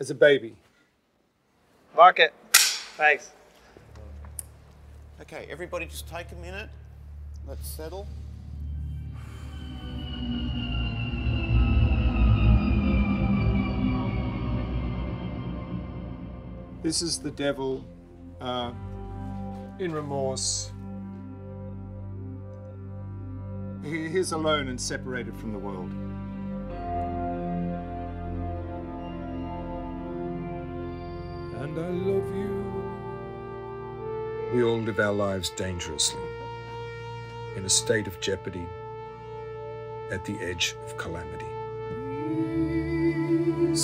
as a baby. Mark it. Thanks. Okay, everybody just take a minute. Let's settle. This is the devil uh, in remorse. He is alone and separated from the world. And I love you. We all live our lives dangerously, in a state of jeopardy, at the edge of calamity. Oi,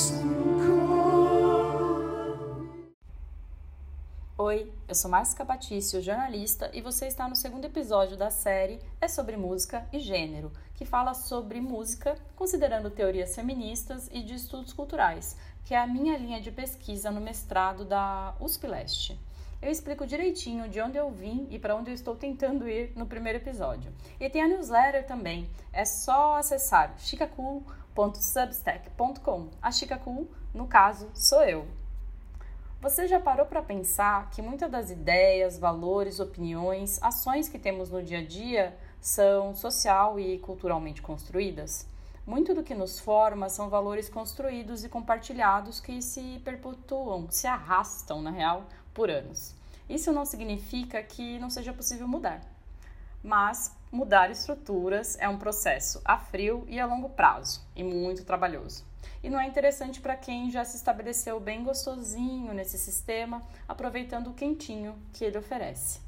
eu sou Márcia Patício, jornalista, e você está no segundo episódio da série É sobre Música e Gênero, que fala sobre música, considerando teorias feministas e de estudos culturais, que é a minha linha de pesquisa no mestrado da USP Leste. Eu explico direitinho de onde eu vim e para onde eu estou tentando ir no primeiro episódio. E tem a newsletter também. É só acessar chicacool.substack.com. A Chicacool, no caso, sou eu. Você já parou para pensar que muitas das ideias, valores, opiniões, ações que temos no dia a dia são social e culturalmente construídas? Muito do que nos forma são valores construídos e compartilhados que se perpetuam, se arrastam, na real, por anos. Isso não significa que não seja possível mudar, mas mudar estruturas é um processo a frio e a longo prazo e muito trabalhoso. E não é interessante para quem já se estabeleceu bem gostosinho nesse sistema, aproveitando o quentinho que ele oferece.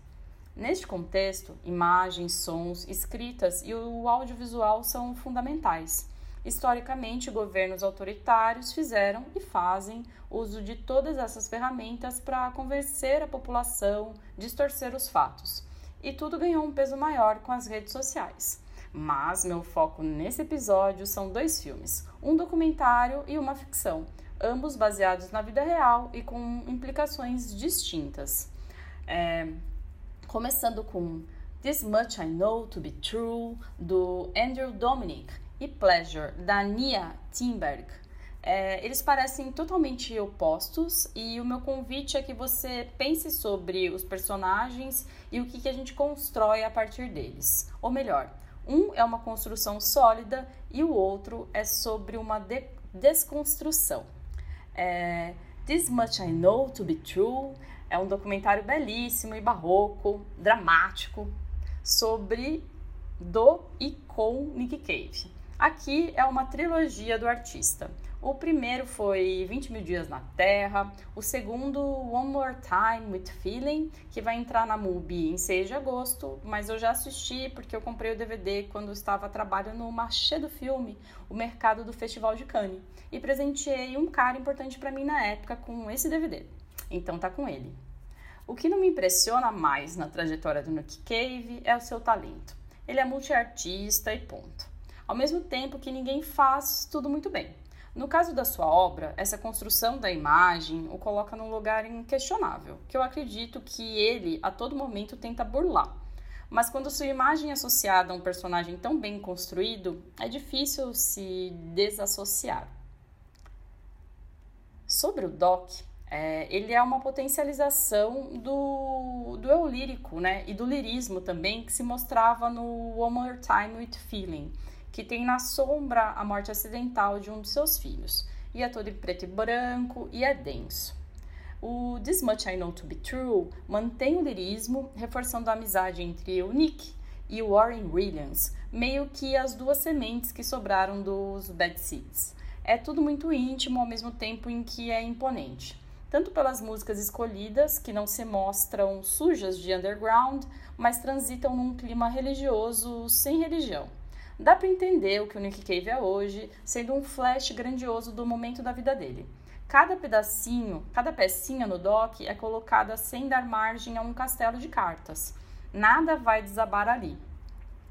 Neste contexto, imagens, sons, escritas e o audiovisual são fundamentais. Historicamente, governos autoritários fizeram e fazem uso de todas essas ferramentas para convencer a população, distorcer os fatos. E tudo ganhou um peso maior com as redes sociais. Mas meu foco nesse episódio são dois filmes, um documentário e uma ficção, ambos baseados na vida real e com implicações distintas. É, começando com This Much I Know to Be True, do Andrew Dominic, e Pleasure, da Nia Timberg. É, eles parecem totalmente opostos e o meu convite é que você pense sobre os personagens e o que, que a gente constrói a partir deles. Ou melhor, um é uma construção sólida e o outro é sobre uma de desconstrução. É, This Much I Know to Be True é um documentário belíssimo e barroco, dramático, sobre do e com Nick Cave. Aqui é uma trilogia do artista. O primeiro foi 20 mil dias na Terra, o segundo One More Time with Feeling, que vai entrar na MUBI em 6 de agosto, mas eu já assisti porque eu comprei o DVD quando estava trabalhando no marché do filme, o mercado do Festival de Cannes, e presenteei um cara importante para mim na época com esse DVD. Então tá com ele. O que não me impressiona mais na trajetória do Nick Cave é o seu talento. Ele é multiartista e ponto. Ao mesmo tempo que ninguém faz tudo muito bem. No caso da sua obra, essa construção da imagem o coloca num lugar inquestionável, que eu acredito que ele a todo momento tenta burlar. Mas quando sua imagem é associada a um personagem tão bem construído, é difícil se desassociar. Sobre o Doc, é, ele é uma potencialização do, do eu lírico, né? E do lirismo também, que se mostrava no One More Time with Feeling que tem na sombra a morte acidental de um de seus filhos. E é todo em preto e branco e é denso. O This Much I Know to Be True mantém o lirismo, reforçando a amizade entre o Nick e o Warren Williams, meio que as duas sementes que sobraram dos Bad Seeds. É tudo muito íntimo ao mesmo tempo em que é imponente. Tanto pelas músicas escolhidas, que não se mostram sujas de underground, mas transitam num clima religioso sem religião. Dá para entender o que o Nick Cave é hoje, sendo um flash grandioso do momento da vida dele. Cada pedacinho, cada pecinha no dock é colocada sem dar margem a um castelo de cartas. Nada vai desabar ali.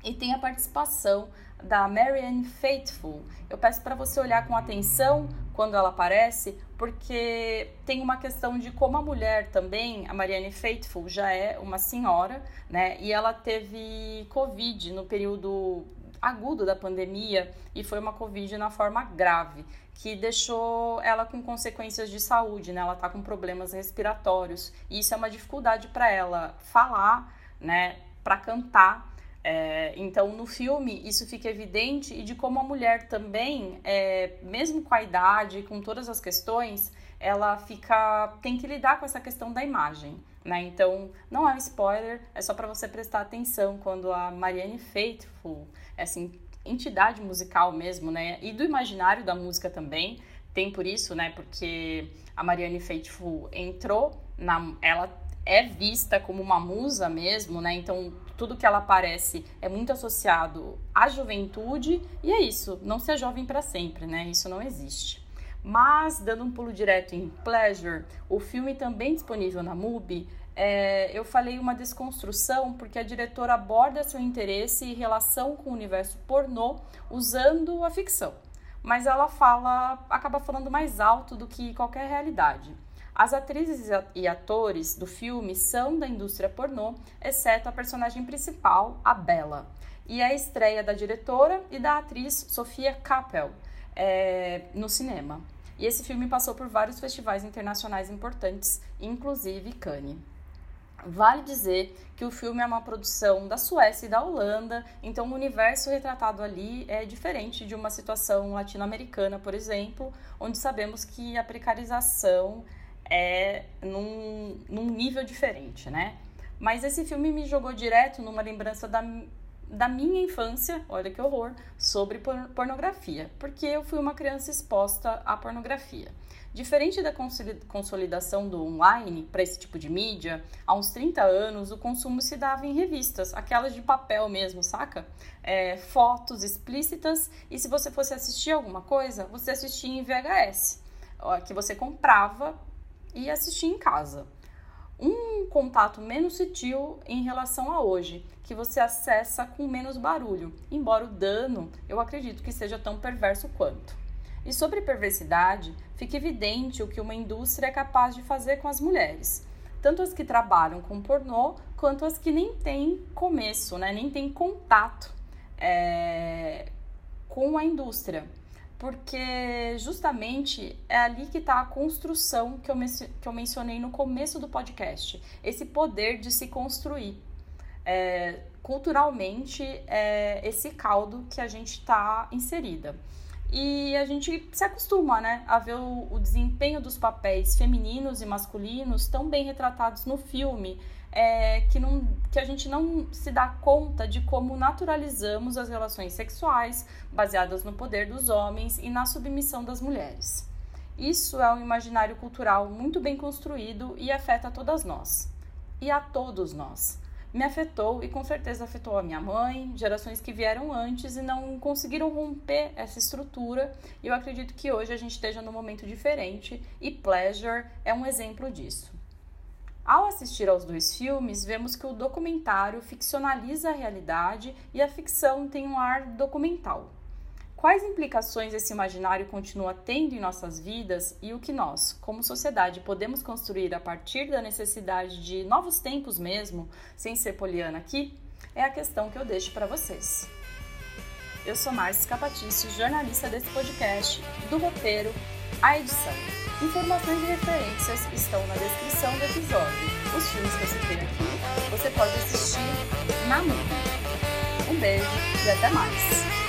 E tem a participação da Marianne Faithful. Eu peço para você olhar com atenção quando ela aparece, porque tem uma questão de como a mulher também, a Marianne Faithful, já é uma senhora, né? E ela teve Covid no período agudo da pandemia e foi uma Covid na forma grave. que deixou ela com consequências de saúde, né? Ela está com problemas respiratórios e isso é uma dificuldade para ela falar, né? Para cantar. É, então, no filme, isso fica evidente e de como a mulher também, é, mesmo com a idade, com todas as questões, ela fica tem que lidar com essa questão da imagem. Né? Então, não é um spoiler, é só para você prestar atenção quando a Marianne Faithfull, essa entidade musical mesmo, né? E do imaginário da música também, tem por isso, né? Porque a Marianne Faithfull entrou na. Ela é vista como uma musa mesmo, né? Então, tudo que ela aparece é muito associado à juventude e é isso, não ser jovem para sempre, né? Isso não existe. Mas, dando um pulo direto em Pleasure, o filme também disponível na MUBI, é, eu falei uma desconstrução porque a diretora aborda seu interesse e relação com o universo pornô usando a ficção. Mas ela fala, acaba falando mais alto do que qualquer realidade. As atrizes e atores do filme são da indústria pornô, exceto a personagem principal, a Bella. E a estreia da diretora e da atriz Sofia Kappel é, no cinema. E esse filme passou por vários festivais internacionais importantes, inclusive Cannes. Vale dizer que o filme é uma produção da Suécia e da Holanda, então o universo retratado ali é diferente de uma situação latino-americana, por exemplo, onde sabemos que a precarização é num, num nível diferente, né? Mas esse filme me jogou direto numa lembrança da da minha infância, olha que horror, sobre pornografia, porque eu fui uma criança exposta à pornografia. Diferente da consolidação do online para esse tipo de mídia, há uns 30 anos o consumo se dava em revistas, aquelas de papel mesmo, saca? É, fotos explícitas, e se você fosse assistir alguma coisa, você assistia em VHS, que você comprava e assistia em casa um contato menos sutil em relação a hoje, que você acessa com menos barulho, embora o dano eu acredito que seja tão perverso quanto. E sobre perversidade, fica evidente o que uma indústria é capaz de fazer com as mulheres, tanto as que trabalham com pornô quanto as que nem têm começo, né, nem têm contato é, com a indústria porque justamente é ali que está a construção que eu, que eu mencionei no começo do podcast, esse poder de se construir. É, culturalmente, é esse caldo que a gente está inserida. E a gente se acostuma né, a ver o, o desempenho dos papéis femininos e masculinos tão bem retratados no filme, é, que, não, que a gente não se dá conta de como naturalizamos as relações sexuais baseadas no poder dos homens e na submissão das mulheres. Isso é um imaginário cultural muito bem construído e afeta todas nós. E a todos nós. Me afetou e com certeza afetou a minha mãe, gerações que vieram antes e não conseguiram romper essa estrutura. E eu acredito que hoje a gente esteja num momento diferente e Pleasure é um exemplo disso. Ao assistir aos dois filmes, vemos que o documentário ficcionaliza a realidade e a ficção tem um ar documental. Quais implicações esse imaginário continua tendo em nossas vidas e o que nós, como sociedade, podemos construir a partir da necessidade de novos tempos mesmo, sem ser poliana aqui, é a questão que eu deixo para vocês. Eu sou Márcia Capatício, jornalista desse podcast, do roteiro à edição. Informações e referências estão na descrição do episódio. Os filmes que eu citei aqui você pode assistir na MUBI. Um beijo e até mais!